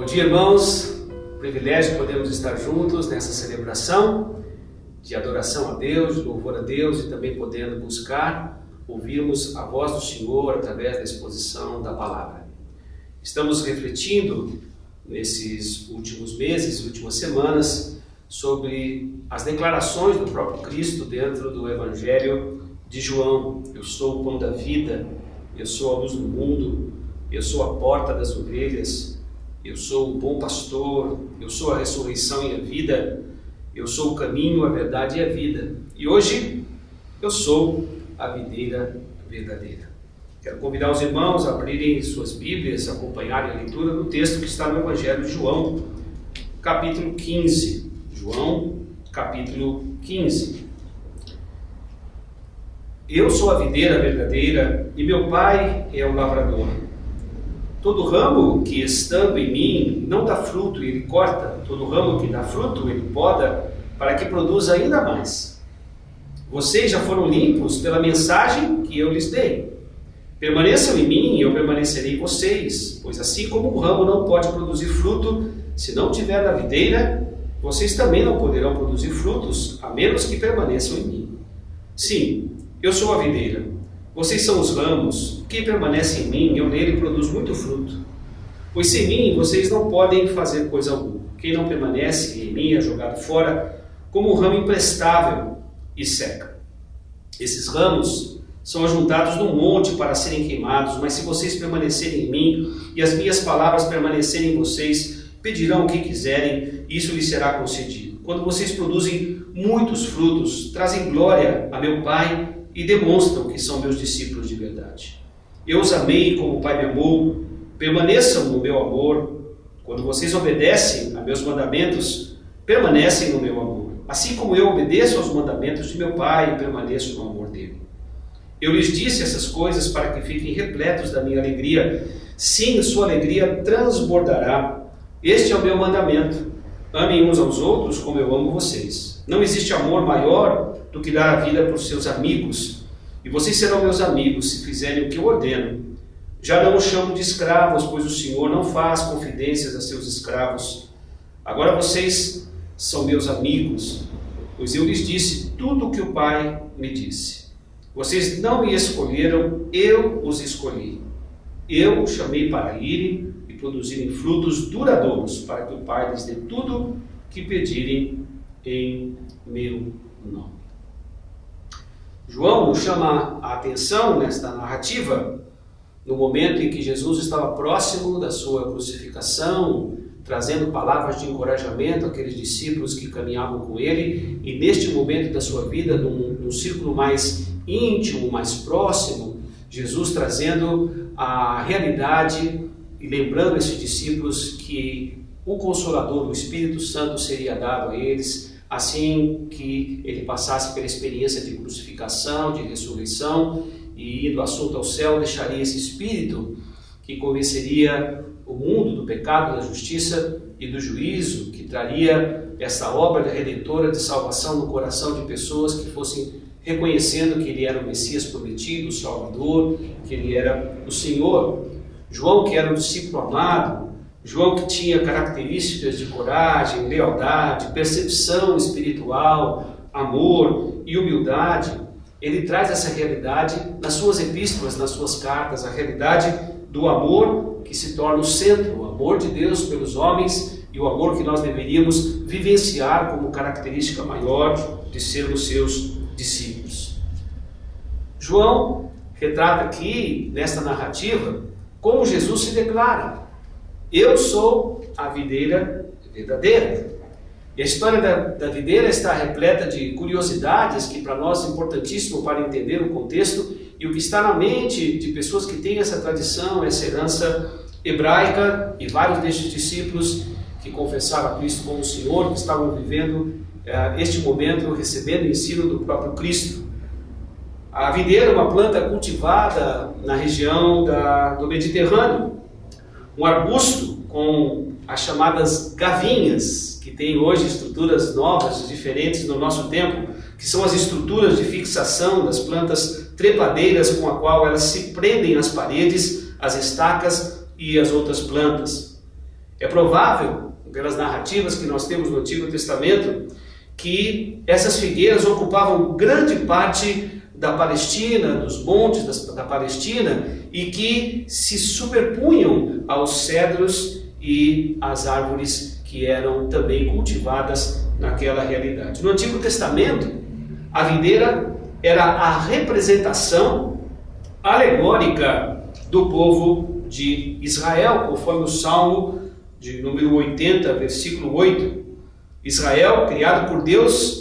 Bom dia, irmãos. Privilégio podemos estar juntos nessa celebração de adoração a Deus, de louvor a Deus e também podendo buscar ouvirmos a voz do Senhor através da exposição da palavra. Estamos refletindo nesses últimos meses, últimas semanas, sobre as declarações do próprio Cristo dentro do Evangelho de João. Eu sou o pão da vida, eu sou a luz do mundo, eu sou a porta das ovelhas, eu sou o bom pastor, eu sou a ressurreição e a vida, eu sou o caminho, a verdade e a vida. E hoje eu sou a videira verdadeira. Quero convidar os irmãos a abrirem suas Bíblias, acompanharem a leitura do texto que está no Evangelho de João, capítulo 15. João, capítulo 15. Eu sou a videira verdadeira e meu pai é o lavrador. Todo ramo que estando em mim não dá fruto, ele corta. Todo ramo que dá fruto, ele poda, para que produza ainda mais. Vocês já foram limpos pela mensagem que eu lhes dei. Permaneçam em mim e eu permanecerei em vocês, pois assim como o ramo não pode produzir fruto se não tiver na videira, vocês também não poderão produzir frutos a menos que permaneçam em mim. Sim, eu sou a videira vocês são os ramos, quem permanece em mim, eu nele produz muito fruto. Pois sem mim vocês não podem fazer coisa alguma. Quem não permanece em mim é jogado fora como um ramo imprestável e seca. Esses ramos são ajuntados num monte para serem queimados, mas se vocês permanecerem em mim e as minhas palavras permanecerem em vocês, pedirão o que quiserem e isso lhes será concedido. Quando vocês produzem muitos frutos, trazem glória a meu Pai e demonstram que são meus discípulos de verdade. Eu os amei como o Pai me amou, permaneçam no meu amor. Quando vocês obedecem a meus mandamentos, permanecem no meu amor. Assim como eu obedeço aos mandamentos de meu Pai e permaneço no amor dele. Eu lhes disse essas coisas para que fiquem repletos da minha alegria. Sim, sua alegria transbordará. Este é o meu mandamento. Amem uns aos outros como eu amo vocês. Não existe amor maior do que dar a vida para os seus amigos. E vocês serão meus amigos se fizerem o que eu ordeno. Já não os chamo de escravos, pois o Senhor não faz confidências a seus escravos. Agora vocês são meus amigos, pois eu lhes disse tudo o que o Pai me disse. Vocês não me escolheram, eu os escolhi. Eu os chamei para irem e produzirem frutos duradouros, para que o Pai lhes dê tudo que pedirem em meu nome. João chama a atenção nesta narrativa no momento em que Jesus estava próximo da sua crucificação, trazendo palavras de encorajamento àqueles discípulos que caminhavam com ele, e neste momento da sua vida, num, num círculo mais íntimo, mais próximo, Jesus trazendo a realidade e lembrando esses discípulos que o Consolador, o Espírito Santo, seria dado a eles assim que ele passasse pela experiência de crucificação, de ressurreição e indo assunto ao céu, deixaria esse espírito que convenceria o mundo do pecado, da justiça e do juízo, que traria essa obra redentora de salvação no coração de pessoas que fossem reconhecendo que ele era o Messias prometido, o Salvador, que ele era o Senhor. João, que era um discípulo amado, João que tinha características de coragem, lealdade, percepção espiritual, amor e humildade, ele traz essa realidade nas suas epístolas, nas suas cartas, a realidade do amor que se torna o centro, o amor de Deus pelos homens e o amor que nós deveríamos vivenciar como característica maior de sermos seus discípulos. João retrata aqui, nesta narrativa, como Jesus se declara. Eu sou a videira verdadeira. E a história da, da videira está repleta de curiosidades que para nós é importantíssimo para entender o contexto e o que está na mente de pessoas que têm essa tradição, essa herança hebraica e vários destes discípulos que confessaram a Cristo como Senhor, que estavam vivendo eh, este momento, recebendo o ensino do próprio Cristo. A videira é uma planta cultivada na região da, do Mediterrâneo, um arbusto com as chamadas gavinhas, que tem hoje estruturas novas, diferentes no nosso tempo, que são as estruturas de fixação das plantas trepadeiras com a qual elas se prendem às paredes, às estacas e às outras plantas. É provável, pelas narrativas que nós temos no Antigo Testamento, que essas figueiras ocupavam grande parte da Palestina, dos montes da Palestina, e que se superpunham aos cedros e às árvores que eram também cultivadas naquela realidade. No Antigo Testamento, a videira era a representação alegórica do povo de Israel, conforme o Salmo de número 80, versículo 8. Israel, criado por Deus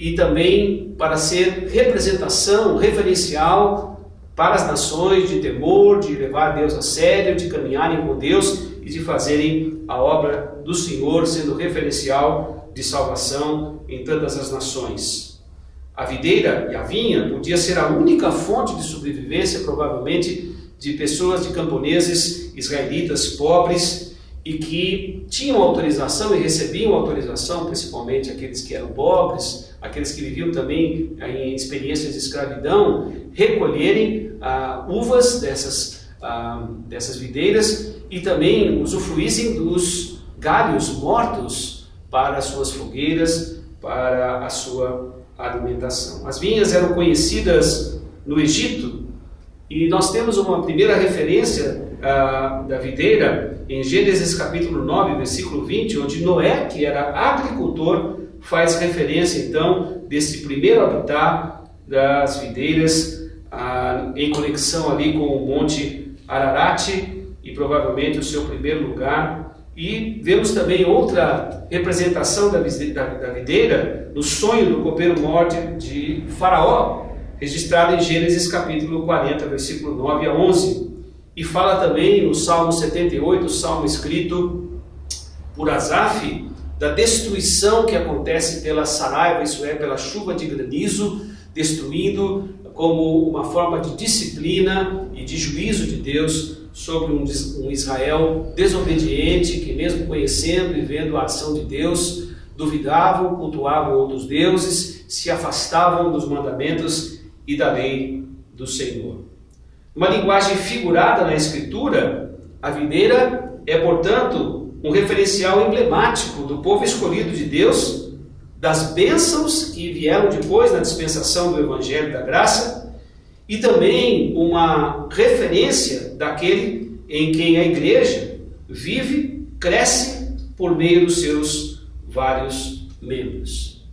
e também para ser representação, referencial para as nações de temor, de levar Deus a sério, de caminharem com Deus e de fazerem a obra do Senhor, sendo referencial de salvação em todas as nações. A videira e a vinha podia ser a única fonte de sobrevivência, provavelmente, de pessoas, de camponeses israelitas pobres e que tinham autorização e recebiam autorização, principalmente aqueles que eram pobres, aqueles que viviam também em experiências de escravidão, recolherem ah, uvas dessas, ah, dessas videiras e também usufruíssem dos galhos mortos para as suas fogueiras, para a sua alimentação. As vinhas eram conhecidas no Egito e nós temos uma primeira referência ah, da videira em Gênesis capítulo 9, versículo 20, onde Noé, que era agricultor, faz referência então desse primeiro habitat das videiras em conexão ali com o Monte Ararat e provavelmente o seu primeiro lugar. E vemos também outra representação da, da, da videira no sonho do copeiro morte de Faraó, registrado em Gênesis capítulo 40, versículo 9 a 11. E fala também no Salmo 78, salmo escrito por Asaf, da destruição que acontece pela saraiva, isso é, pela chuva de granizo, destruindo como uma forma de disciplina e de juízo de Deus sobre um, um Israel desobediente, que mesmo conhecendo e vendo a ação de Deus, duvidavam, cultuavam outros deuses, se afastavam dos mandamentos e da lei do Senhor. Uma linguagem figurada na Escritura, a videira é, portanto, um referencial emblemático do povo escolhido de Deus, das bênçãos que vieram depois na dispensação do Evangelho da Graça, e também uma referência daquele em quem a igreja vive, cresce por meio dos seus vários membros.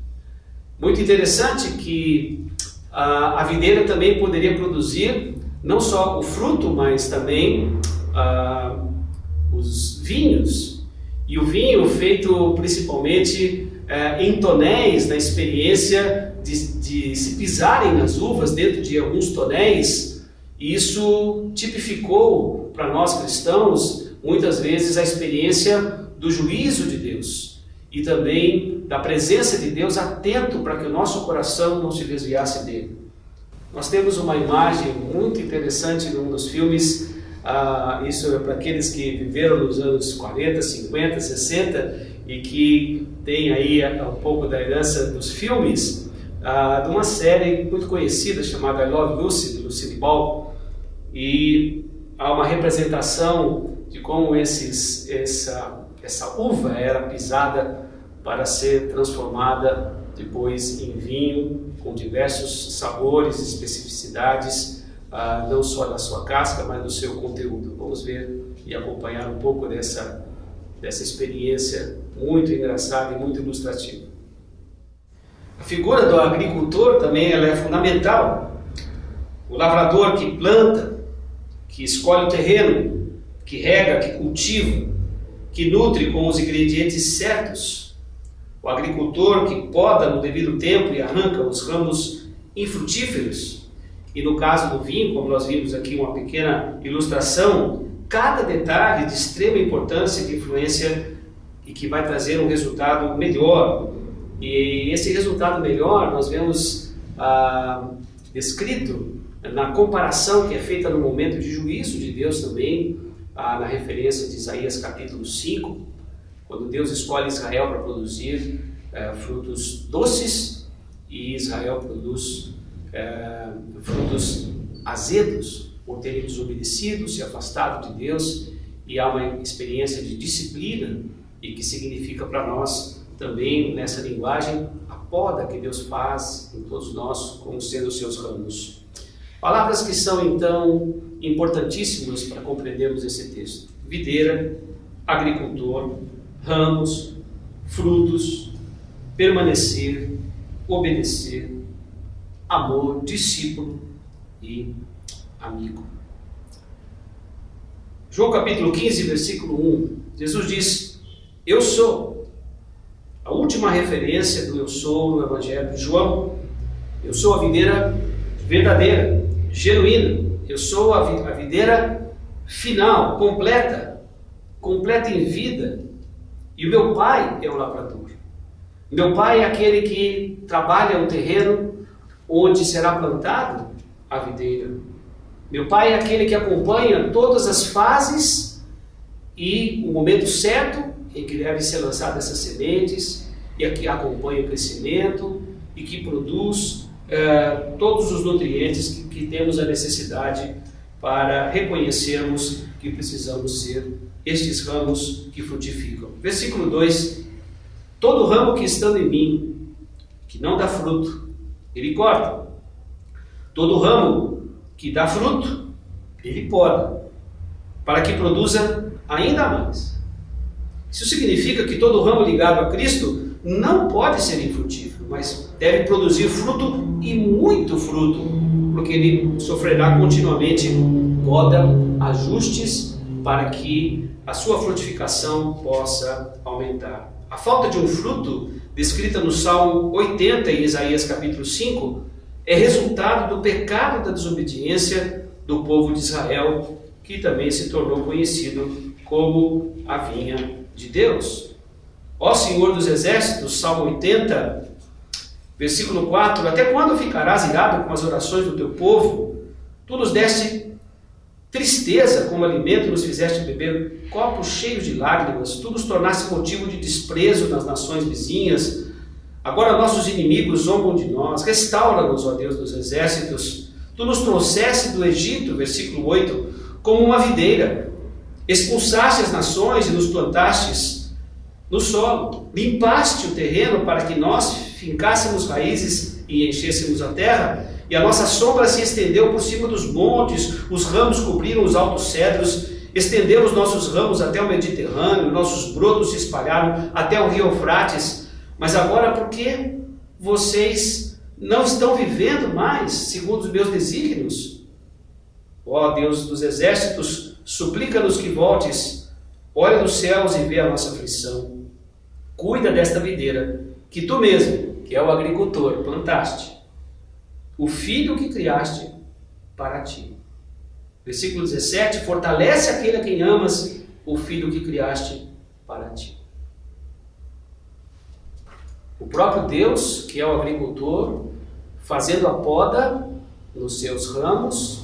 Muito interessante que a, a videira também poderia produzir não só o fruto, mas também ah, os vinhos. E o vinho feito principalmente eh, em tonéis, na experiência de, de se pisarem nas uvas dentro de alguns tonéis, isso tipificou para nós cristãos muitas vezes a experiência do juízo de Deus e também da presença de Deus atento para que o nosso coração não se desviasse dele. Nós temos uma imagem muito interessante num dos filmes, ah, isso é para aqueles que viveram nos anos 40, 50, 60 e que tem aí um pouco da herança dos filmes, ah, de uma série muito conhecida chamada I Love Lucy, de Lucille Ball, e há uma representação de como esses, essa, essa uva era pisada para ser transformada depois em vinho, com diversos sabores, especificidades, ah, não só da sua casca, mas do seu conteúdo. Vamos ver e acompanhar um pouco dessa, dessa experiência muito engraçada e muito ilustrativa. A figura do agricultor também ela é fundamental. O lavrador que planta, que escolhe o terreno, que rega, que cultiva, que nutre com os ingredientes certos o agricultor que poda no devido tempo e arranca os ramos infrutíferos. E no caso do vinho, como nós vimos aqui uma pequena ilustração, cada detalhe de extrema importância e influência e que vai trazer um resultado melhor. E esse resultado melhor nós vemos ah, descrito na comparação que é feita no momento de juízo de Deus também, ah, na referência de Isaías capítulo 5, quando Deus escolhe Israel para produzir é, frutos doces e Israel produz é, frutos azedos por terem desobedecido, se afastado de Deus e há uma experiência de disciplina e que significa para nós também nessa linguagem a poda que Deus faz em todos nós como sendo os seus ramos. Palavras que são então importantíssimas para compreendermos esse texto: videira, agricultor, ramos, frutos, permanecer, obedecer, amor, discípulo e amigo. João capítulo 15, versículo 1, Jesus diz: Eu sou. A última referência do eu sou no Evangelho de João. Eu sou a videira verdadeira, genuína. Eu sou a videira final, completa, completa em vida. E o meu pai é o lavrador. Meu pai é aquele que trabalha o terreno onde será plantado a videira. Meu pai é aquele que acompanha todas as fases e o momento certo em que devem ser lançadas essas sementes, e que acompanha o crescimento e que produz eh, todos os nutrientes que, que temos a necessidade para reconhecermos que precisamos ser estes ramos que frutificam. Versículo 2: Todo ramo que estando em mim, que não dá fruto, ele corta. Todo ramo que dá fruto, ele poda, para que produza ainda mais. Isso significa que todo ramo ligado a Cristo não pode ser infrutífero, mas deve produzir fruto e muito fruto, porque ele sofrerá continuamente poda, ajustes, para que a sua frutificação possa aumentar. A falta de um fruto, descrita no Salmo 80 e Isaías capítulo 5, é resultado do pecado da desobediência do povo de Israel, que também se tornou conhecido como a vinha de Deus. Ó Senhor dos Exércitos, Salmo 80, versículo 4: Até quando ficarás irado com as orações do teu povo? Tu nos deste tristeza como alimento, nos fizeste beber copos cheios de lágrimas, tu nos tornaste motivo de desprezo nas nações vizinhas Agora nossos inimigos zombam de nós. Restaura-nos, ó Deus dos exércitos. Tu nos trouxeste do Egito, versículo 8, como uma videira. Expulsaste as nações e nos plantastes no solo. Limpaste o terreno para que nós fincássemos raízes e enchêssemos a terra. E a nossa sombra se estendeu por cima dos montes, os ramos cobriram os altos cedros. Estendemos nossos ramos até o Mediterrâneo, nossos brotos se espalharam até o rio Eufrates. Mas agora, porque vocês não estão vivendo mais segundo os meus desígnios? Ó Deus dos exércitos, suplica-nos que voltes, olha dos céus e vê a nossa aflição. Cuida desta videira, que tu mesmo, que é o agricultor, plantaste, o filho que criaste para ti. Versículo 17: Fortalece aquele a quem amas, o filho que criaste para ti. O próprio Deus, que é o agricultor, fazendo a poda nos seus ramos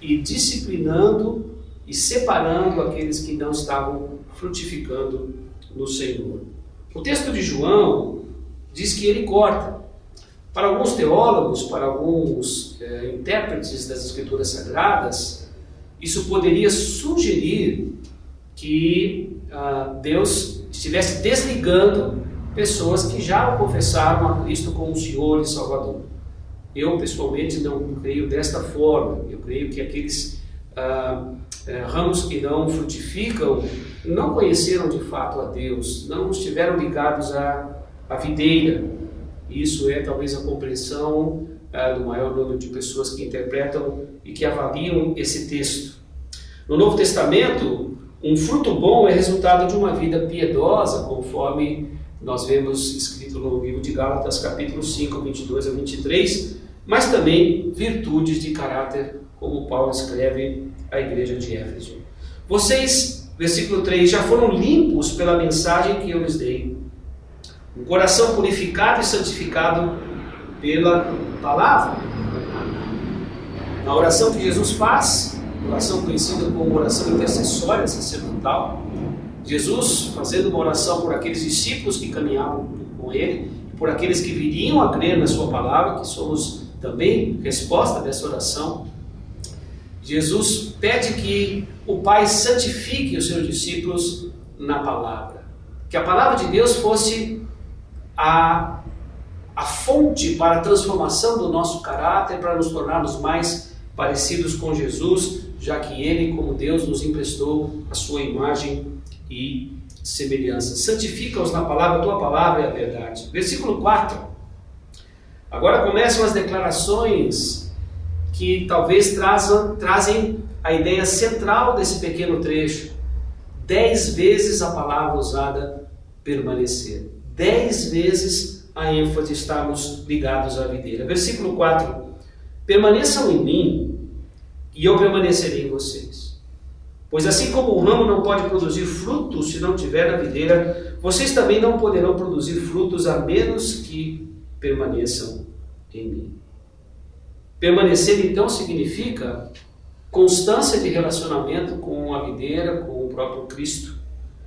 e disciplinando e separando aqueles que não estavam frutificando no Senhor. O texto de João diz que ele corta. Para alguns teólogos, para alguns é, intérpretes das Escrituras Sagradas, isso poderia sugerir que ah, Deus estivesse desligando pessoas que já o confessaram a Cristo como Senhor e Salvador. Eu, pessoalmente, não creio desta forma. Eu creio que aqueles ah, eh, ramos que não frutificam não conheceram de fato a Deus, não estiveram ligados à, à videira. Isso é talvez a compreensão ah, do maior número de pessoas que interpretam e que avaliam esse texto. No Novo Testamento, um fruto bom é resultado de uma vida piedosa, conforme nós vemos escrito no livro de Gálatas, capítulo 5, 22 a 23, mas também virtudes de caráter, como Paulo escreve à igreja de Éfeso. Vocês, versículo 3, já foram limpos pela mensagem que eu lhes dei. Um coração purificado e santificado pela palavra. Na oração que Jesus faz, oração conhecida como oração intercessória sacerdotal, Jesus fazendo uma oração por aqueles discípulos que caminhavam com ele, por aqueles que viriam a crer na sua palavra, que somos também resposta dessa oração. Jesus pede que o Pai santifique os seus discípulos na palavra. Que a palavra de Deus fosse a, a fonte para a transformação do nosso caráter, para nos tornarmos mais parecidos com Jesus, já que Ele, como Deus, nos emprestou a sua imagem e semelhança. Santifica-os na palavra, a tua palavra é a verdade. Versículo 4. Agora começam as declarações que talvez trazam, trazem a ideia central desse pequeno trecho. Dez vezes a palavra usada permanecer. Dez vezes a ênfase estarmos ligados à videira. Versículo 4. Permaneçam em mim e eu permanecerei em vocês. Pois assim como o ramo não pode produzir frutos se não tiver na videira, vocês também não poderão produzir frutos a menos que permaneçam em mim. Permanecer então significa constância de relacionamento com a videira, com o próprio Cristo,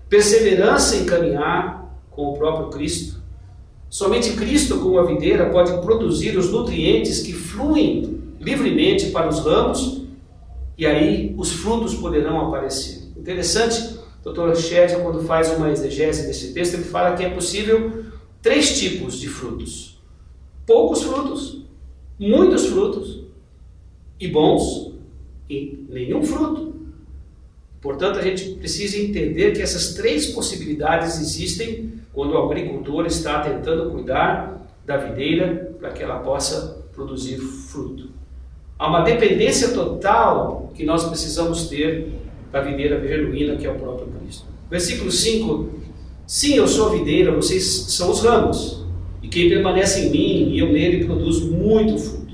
perseverança em caminhar com o próprio Cristo. Somente Cristo, como a videira, pode produzir os nutrientes que fluem livremente para os ramos e aí os frutos poderão aparecer. Interessante, Dr. Shed, quando faz uma exegese desse texto, ele fala que é possível três tipos de frutos: poucos frutos, muitos frutos e bons e nenhum fruto. Portanto, a gente precisa entender que essas três possibilidades existem quando o agricultor está tentando cuidar da videira para que ela possa produzir fruto. Há uma dependência total que nós precisamos ter da videira genuína que é o próprio Cristo. Versículo 5: Sim, eu sou a videira, vocês são os ramos, e quem permanece em mim e eu nele produz muito fruto,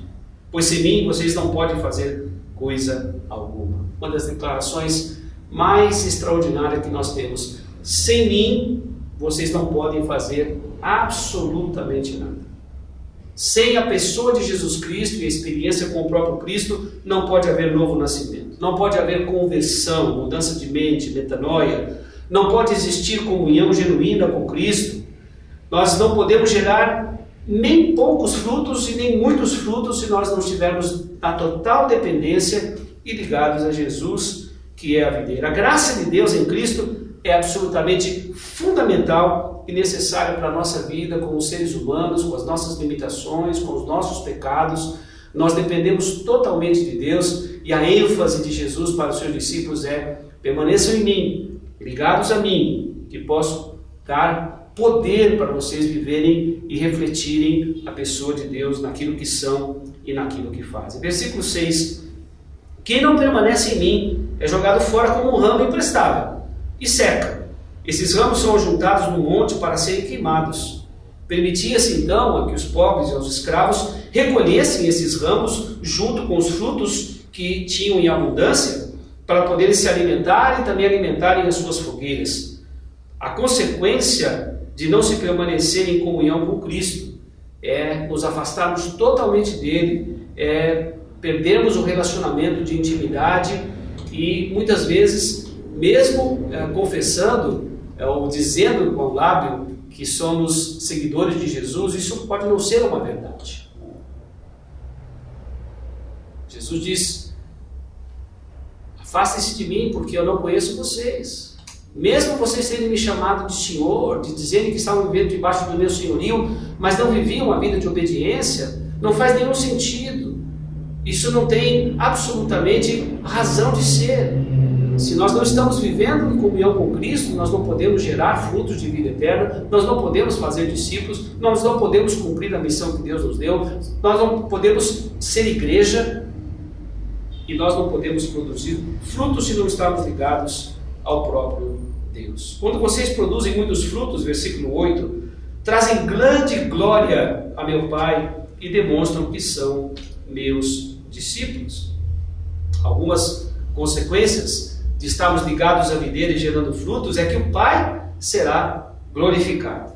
pois sem mim vocês não podem fazer coisa alguma. Uma das declarações mais extraordinárias que nós temos: sem mim vocês não podem fazer absolutamente nada. Sem a pessoa de Jesus Cristo e a experiência com o próprio Cristo, não pode haver novo nascimento, não pode haver conversão, mudança de mente, metanoia, não pode existir comunhão genuína com Cristo. Nós não podemos gerar nem poucos frutos e nem muitos frutos se nós não estivermos na total dependência e ligados a Jesus, que é a videira. A graça de Deus em Cristo é absolutamente fundamental e necessária para a nossa vida como seres humanos, com as nossas limitações, com os nossos pecados. Nós dependemos totalmente de Deus e a ênfase de Jesus para os seus discípulos é: permaneçam em mim, ligados a mim, que posso dar poder para vocês viverem e refletirem a pessoa de Deus naquilo que são e naquilo que fazem. Versículo 6: Quem não permanece em mim é jogado fora como um ramo imprestável e seca. Esses ramos são juntados no monte para serem queimados. Permitia-se então a que os pobres e os escravos recolhessem esses ramos junto com os frutos que tinham em abundância para poderem se alimentar e também alimentarem as suas fogueiras. A consequência de não se permanecer em comunhão com Cristo é nos afastarmos totalmente dele, é perdermos o relacionamento de intimidade e muitas vezes mesmo é, confessando é, ou dizendo com o lábio que somos seguidores de Jesus, isso pode não ser uma verdade. Jesus diz: Afastem-se de mim, porque eu não conheço vocês. Mesmo vocês terem me chamado de Senhor, de dizerem que estavam vivendo debaixo do meu senhorio, mas não viviam uma vida de obediência, não faz nenhum sentido. Isso não tem absolutamente razão de ser. Se nós não estamos vivendo em comunhão com Cristo, nós não podemos gerar frutos de vida eterna, nós não podemos fazer discípulos, nós não podemos cumprir a missão que Deus nos deu, nós não podemos ser igreja e nós não podemos produzir frutos se não estamos ligados ao próprio Deus. Quando vocês produzem muitos frutos, versículo 8, trazem grande glória a meu Pai e demonstram que são meus discípulos. Algumas consequências de estarmos ligados à videira e gerando frutos é que o Pai será glorificado.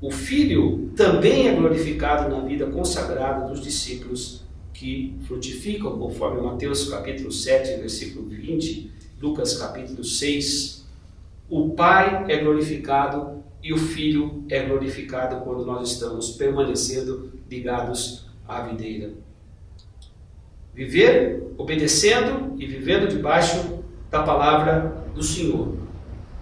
O Filho também é glorificado na vida consagrada dos discípulos que frutificam, conforme Mateus capítulo 7, versículo 20, Lucas capítulo 6. O Pai é glorificado e o Filho é glorificado quando nós estamos permanecendo ligados à videira. Viver obedecendo e vivendo debaixo da palavra do Senhor.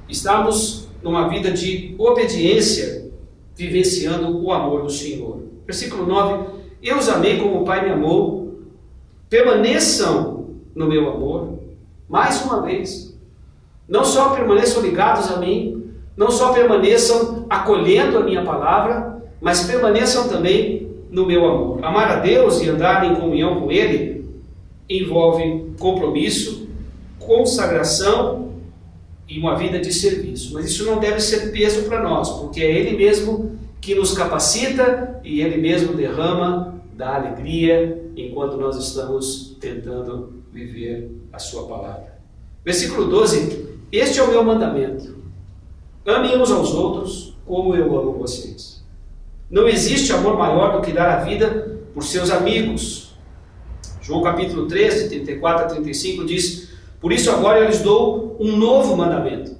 Estamos numa vida de obediência, vivenciando o amor do Senhor. Versículo 9: Eu os amei como o Pai me amou, permaneçam no meu amor. Mais uma vez, não só permaneçam ligados a mim, não só permaneçam acolhendo a minha palavra, mas permaneçam também no meu amor. Amar a Deus e andar em comunhão com Ele envolve compromisso, consagração e uma vida de serviço. Mas isso não deve ser peso para nós, porque é Ele mesmo que nos capacita e Ele mesmo derrama da alegria enquanto nós estamos tentando viver a Sua palavra. Versículo 12: Este é o meu mandamento. Amem uns aos outros como eu amo vocês. Não existe amor maior do que dar a vida por seus amigos. João capítulo 13, 34 a 35 diz: Por isso agora eu lhes dou um novo mandamento.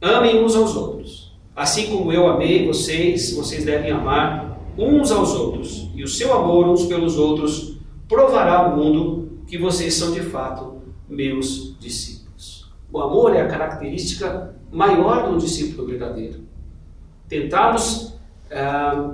Amem uns aos outros. Assim como eu amei vocês, vocês devem amar uns aos outros. E o seu amor uns pelos outros provará ao mundo que vocês são de fato meus discípulos. O amor é a característica maior do discípulo verdadeiro. Tentarmos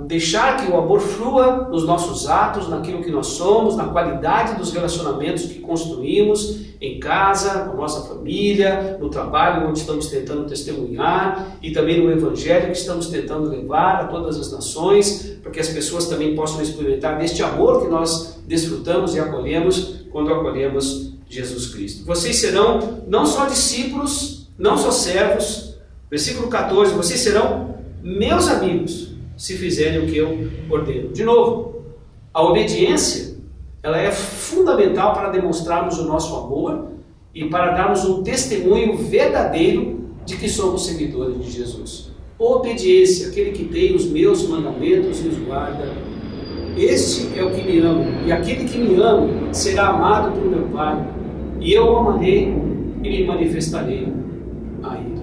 deixar que o amor flua nos nossos atos, naquilo que nós somos, na qualidade dos relacionamentos que construímos em casa, com nossa família, no trabalho onde estamos tentando testemunhar e também no evangelho que estamos tentando levar a todas as nações, para que as pessoas também possam experimentar deste amor que nós desfrutamos e acolhemos quando acolhemos Jesus Cristo. Vocês serão não só discípulos, não só servos. Versículo 14: Vocês serão meus amigos se fizerem o que eu ordeno. De novo, a obediência ela é fundamental para demonstrarmos o nosso amor e para darmos um testemunho verdadeiro de que somos seguidores de Jesus. Obediência, aquele que tem os meus mandamentos e os guarda. Este é o que me ama, e aquele que me ama será amado por meu Pai, e eu o amarei e me manifestarei a ele.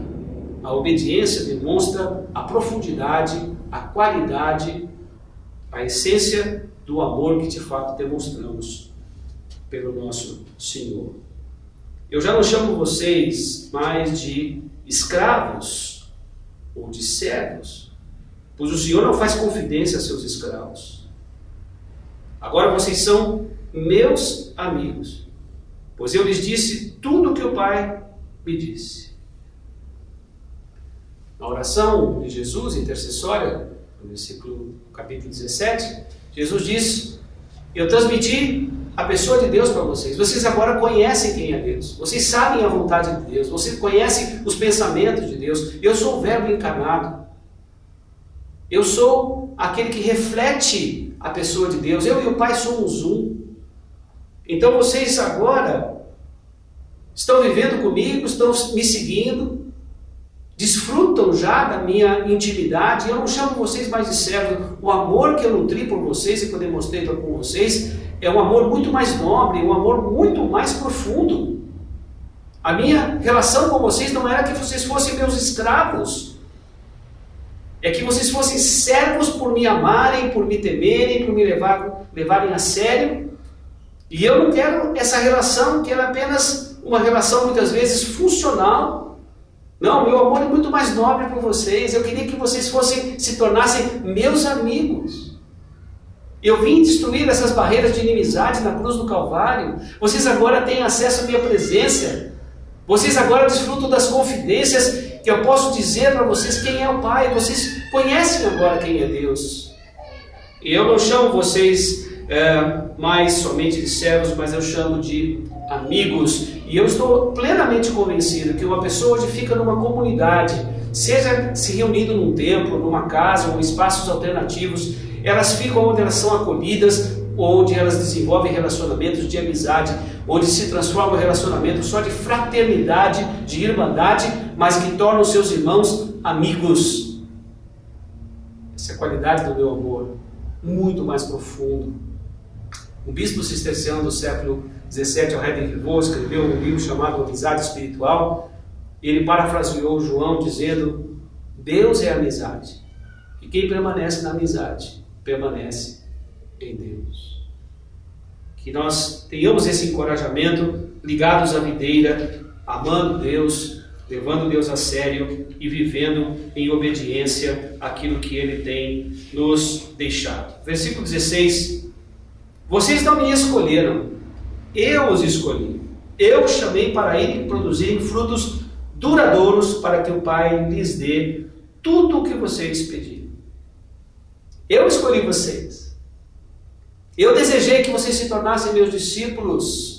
A obediência demonstra a profundidade, a qualidade, a essência do amor que de fato demonstramos pelo nosso Senhor. Eu já não chamo vocês mais de escravos ou de servos, pois o Senhor não faz confidência a seus escravos. Agora vocês são meus amigos, pois eu lhes disse tudo o que o Pai me disse. Na oração de Jesus, intercessória, no versículo capítulo 17, Jesus diz: Eu transmiti a pessoa de Deus para vocês. Vocês agora conhecem quem é Deus. Vocês sabem a vontade de Deus. Vocês conhecem os pensamentos de Deus. Eu sou o Verbo encarnado. Eu sou aquele que reflete a pessoa de Deus. Eu e o Pai somos um. Então vocês agora estão vivendo comigo, estão me seguindo, desfrutam já da minha intimidade. Eu não chamo vocês mais de servos. O amor que eu nutri por vocês e que eu demonstrei com vocês é um amor muito mais nobre, um amor muito mais profundo. A minha relação com vocês não era que vocês fossem meus escravos. É que vocês fossem servos por me amarem, por me temerem, por me levar, levarem a sério. E eu não quero essa relação que é apenas uma relação muitas vezes funcional não, meu amor é muito mais nobre por vocês. Eu queria que vocês fossem, se tornassem meus amigos. Eu vim destruir essas barreiras de inimizade na cruz do Calvário. Vocês agora têm acesso à minha presença. Vocês agora desfrutam das confidências que eu posso dizer para vocês quem é o Pai. Vocês conhecem agora quem é Deus. Eu não chamo vocês é, mais somente de servos, mas eu chamo de amigos. E eu estou plenamente convencido que uma pessoa hoje fica numa comunidade, seja se reunindo num templo, numa casa ou espaços alternativos, elas ficam onde elas são acolhidas, onde elas desenvolvem relacionamentos de amizade, onde se transforma um relacionamento só de fraternidade, de irmandade, mas que tornam seus irmãos amigos. Essa é a qualidade do meu amor, muito mais profundo. O bispo cisterciano do século 17, o Red Rivaux escreveu um livro chamado Amizade Espiritual. Ele parafraseou João dizendo: Deus é amizade. E quem permanece na amizade, permanece em Deus. Que nós tenhamos esse encorajamento ligados à videira, amando Deus, levando Deus a sério e vivendo em obediência àquilo que Ele tem nos deixado. Versículo 16: Vocês não me escolheram, eu os escolhi. Eu chamei para irem produzirem frutos duradouros para que o Pai lhes dê tudo o que vocês pediram. Eu escolhi vocês. Eu desejei que vocês se tornassem meus discípulos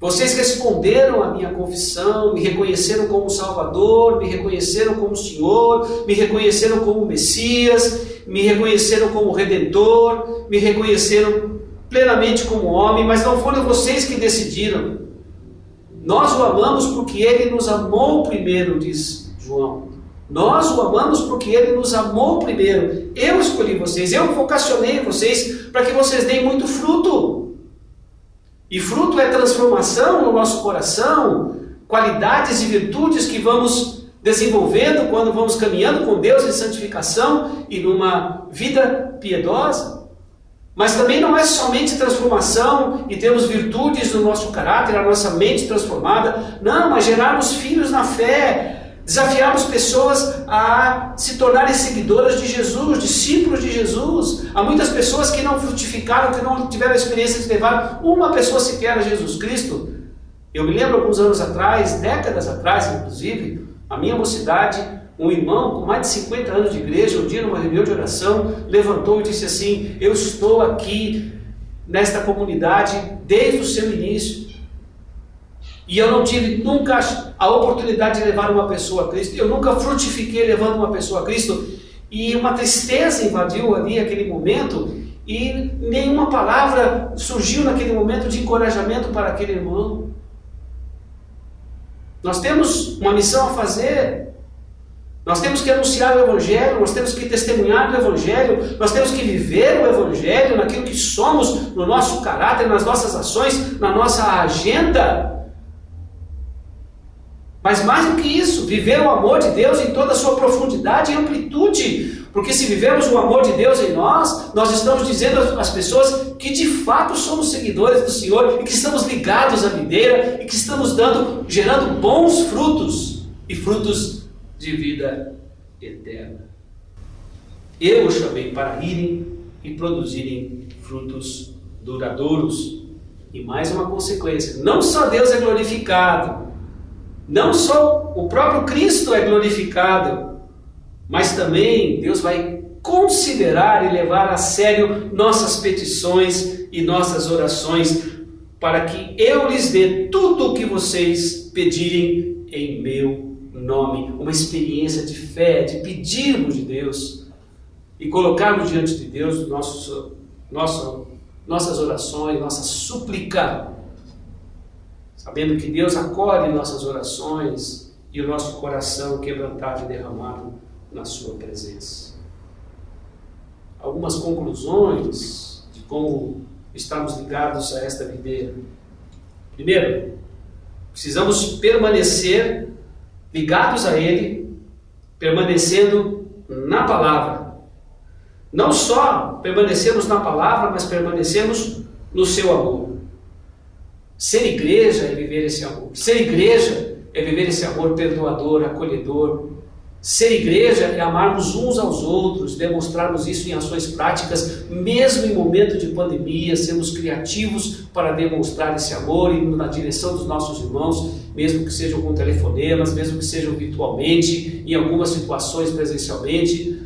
vocês responderam à minha confissão, me reconheceram como Salvador, me reconheceram como Senhor, me reconheceram como Messias, me reconheceram como Redentor, me reconheceram plenamente como homem, mas não foram vocês que decidiram. Nós o amamos porque ele nos amou primeiro, diz João. Nós o amamos porque ele nos amou primeiro. Eu escolhi vocês, eu vocacionei vocês para que vocês deem muito fruto. E fruto é transformação no nosso coração, qualidades e virtudes que vamos desenvolvendo quando vamos caminhando com Deus em santificação e numa vida piedosa. Mas também não é somente transformação e termos virtudes no nosso caráter, a nossa mente transformada. Não, mas gerarmos filhos na fé, Desafiarmos pessoas a se tornarem seguidoras de Jesus, discípulos de Jesus. Há muitas pessoas que não frutificaram, que não tiveram a experiência de levar uma pessoa sequer a Jesus Cristo. Eu me lembro alguns anos atrás, décadas atrás, inclusive, a minha mocidade, um irmão com mais de 50 anos de igreja, um dia numa reunião de oração, levantou e disse assim: Eu estou aqui nesta comunidade desde o seu início. E eu não tive nunca a oportunidade de levar uma pessoa a Cristo. Eu nunca frutifiquei levando uma pessoa a Cristo. E uma tristeza invadiu ali aquele momento. E nenhuma palavra surgiu naquele momento de encorajamento para aquele irmão. Nós temos uma missão a fazer. Nós temos que anunciar o Evangelho, nós temos que testemunhar o Evangelho, nós temos que viver o Evangelho naquilo que somos, no nosso caráter, nas nossas ações, na nossa agenda. Mas mais do que isso, viver o amor de Deus em toda a sua profundidade e amplitude. Porque se vivemos o amor de Deus em nós, nós estamos dizendo às pessoas que de fato somos seguidores do Senhor e que estamos ligados à videira e que estamos dando, gerando bons frutos e frutos de vida eterna. Eu os chamei para irem e produzirem frutos duradouros. E mais uma consequência: não só Deus é glorificado, não só o próprio Cristo é glorificado, mas também Deus vai considerar e levar a sério nossas petições e nossas orações, para que eu lhes dê tudo o que vocês pedirem em meu nome. Uma experiência de fé, de pedirmos de Deus e colocarmos diante de Deus nossos, nosso, nossas orações, nossa súplica sabendo que Deus acolhe nossas orações e o nosso coração quebrantado e derramado na Sua presença. Algumas conclusões de como estamos ligados a esta videira. Primeiro, precisamos permanecer ligados a Ele, permanecendo na palavra. Não só permanecemos na palavra, mas permanecemos no seu amor. Ser igreja é viver esse amor. Ser igreja é viver esse amor perdoador, acolhedor. Ser igreja é amarmos uns aos outros, demonstrarmos isso em ações práticas, mesmo em momento de pandemia, sermos criativos para demonstrar esse amor e na direção dos nossos irmãos, mesmo que sejam com telefonemas, mesmo que sejam virtualmente, em algumas situações presencialmente.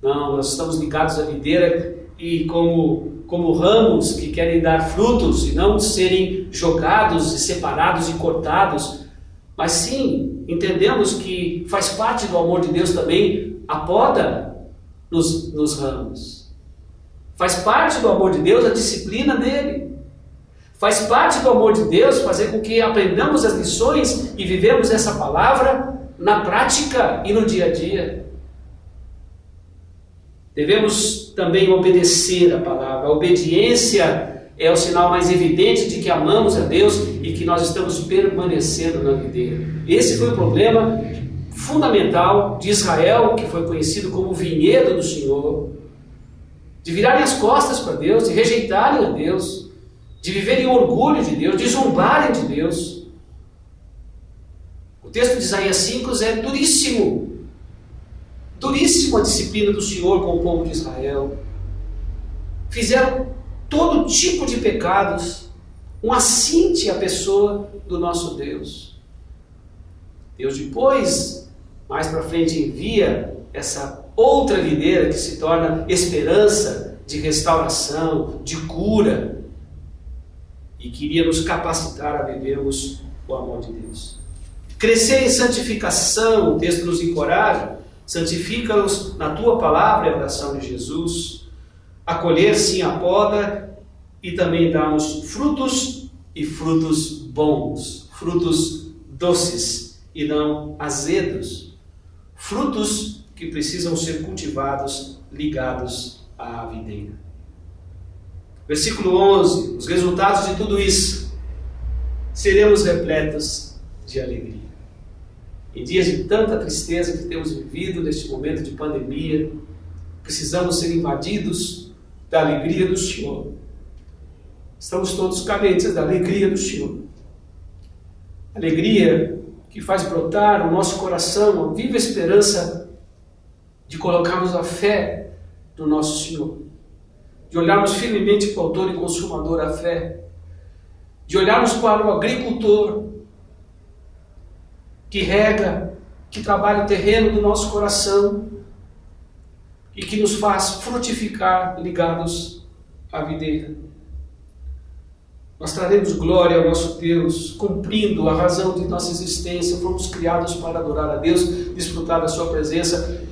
Não, nós estamos ligados à videira e como como ramos que querem dar frutos e não serem jogados separados e cortados, mas sim entendemos que faz parte do amor de Deus também a poda nos, nos ramos. Faz parte do amor de Deus a disciplina dele. Faz parte do amor de Deus fazer com que aprendamos as lições e vivemos essa palavra na prática e no dia a dia. Devemos também obedecer a palavra. A obediência é o sinal mais evidente de que amamos a Deus e que nós estamos permanecendo na videira. Esse foi o problema fundamental de Israel, que foi conhecido como vinhedo do Senhor. de virarem as costas para Deus, de rejeitarem a Deus, de viverem orgulho de Deus, de zombarem de Deus. O texto de Isaías 5 é duríssimo. Duríssimo a disciplina do Senhor com o povo de Israel. Fizeram todo tipo de pecados, um assinte à pessoa do nosso Deus. Deus depois, mais para frente, envia essa outra videira que se torna esperança de restauração, de cura, e queria nos capacitar a vivermos o amor de Deus. Crescer em santificação, o texto nos encoraja, santifica-nos na tua palavra, é a oração de Jesus, acolher sim a poda e também darmos frutos e frutos bons, frutos doces e não azedos, frutos que precisam ser cultivados ligados à videira. Versículo 11: os resultados de tudo isso, seremos repletos de alegria. Em dias de tanta tristeza que temos vivido neste momento de pandemia, precisamos ser invadidos da alegria do Senhor. Estamos todos carentes da alegria do Senhor. Alegria que faz brotar no nosso coração a viva esperança de colocarmos a fé no nosso Senhor, de olharmos firmemente para o autor e consumador da fé, de olharmos para o agricultor que rega, que trabalha o terreno do nosso coração e que nos faz frutificar ligados à videira. Nós traremos glória ao nosso Deus, cumprindo a razão de nossa existência. Fomos criados para adorar a Deus, desfrutar da Sua presença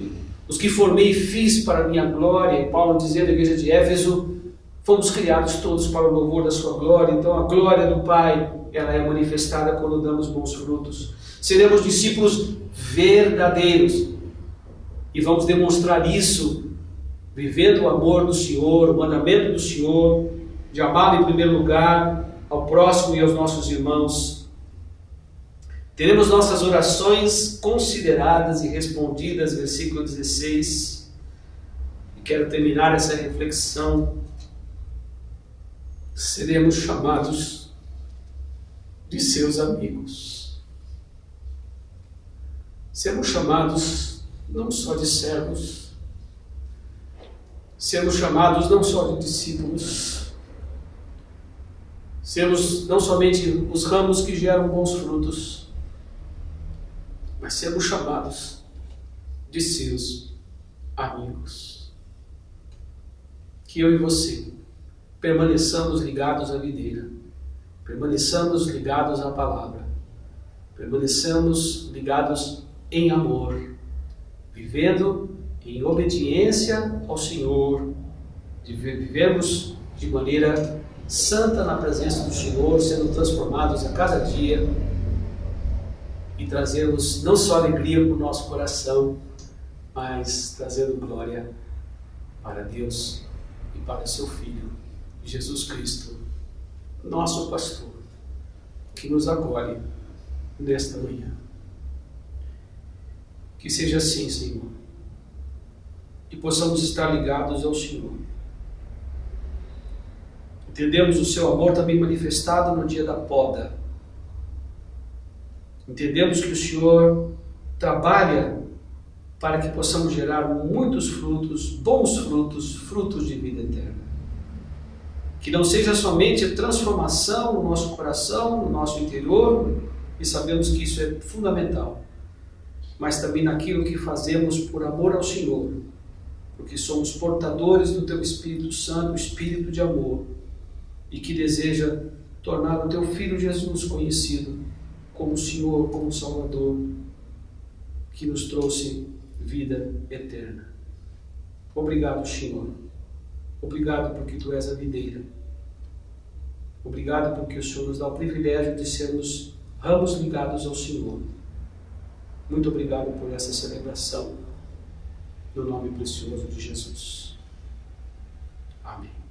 os que formei e fiz para a minha glória, e Paulo dizia na igreja de Éfeso, fomos criados todos para o louvor da sua glória, então a glória do Pai, ela é manifestada quando damos bons frutos. Seremos discípulos verdadeiros e vamos demonstrar isso vivendo o amor do Senhor, o mandamento do Senhor, de amar em primeiro lugar ao próximo e aos nossos irmãos Teremos nossas orações consideradas e respondidas, versículo 16. E quero terminar essa reflexão. Seremos chamados de seus amigos. Seremos chamados não só de servos, seremos chamados não só de discípulos, sermos não somente os ramos que geram bons frutos, mas sermos chamados de seus amigos. Que eu e você permaneçamos ligados à videira, permaneçamos ligados à palavra, permaneçamos ligados em amor, vivendo em obediência ao Senhor, vivemos de maneira santa na presença do Senhor, sendo transformados a cada dia e trazermos não só alegria para o nosso coração, mas trazendo glória para Deus e para seu Filho, Jesus Cristo, nosso pastor, que nos acolhe nesta manhã. Que seja assim, Senhor, e possamos estar ligados ao Senhor. Entendemos o seu amor também manifestado no dia da poda Entendemos que o Senhor trabalha para que possamos gerar muitos frutos, bons frutos, frutos de vida eterna. Que não seja somente a transformação no nosso coração, no nosso interior, e sabemos que isso é fundamental, mas também naquilo que fazemos por amor ao Senhor, porque somos portadores do Teu Espírito Santo, Espírito de amor, e que deseja tornar o Teu Filho Jesus conhecido como Senhor, como Salvador, que nos trouxe vida eterna. Obrigado, Senhor. Obrigado porque Tu és a videira. Obrigado porque o Senhor nos dá o privilégio de sermos ramos ligados ao Senhor. Muito obrigado por essa celebração. No nome precioso de Jesus. Amém.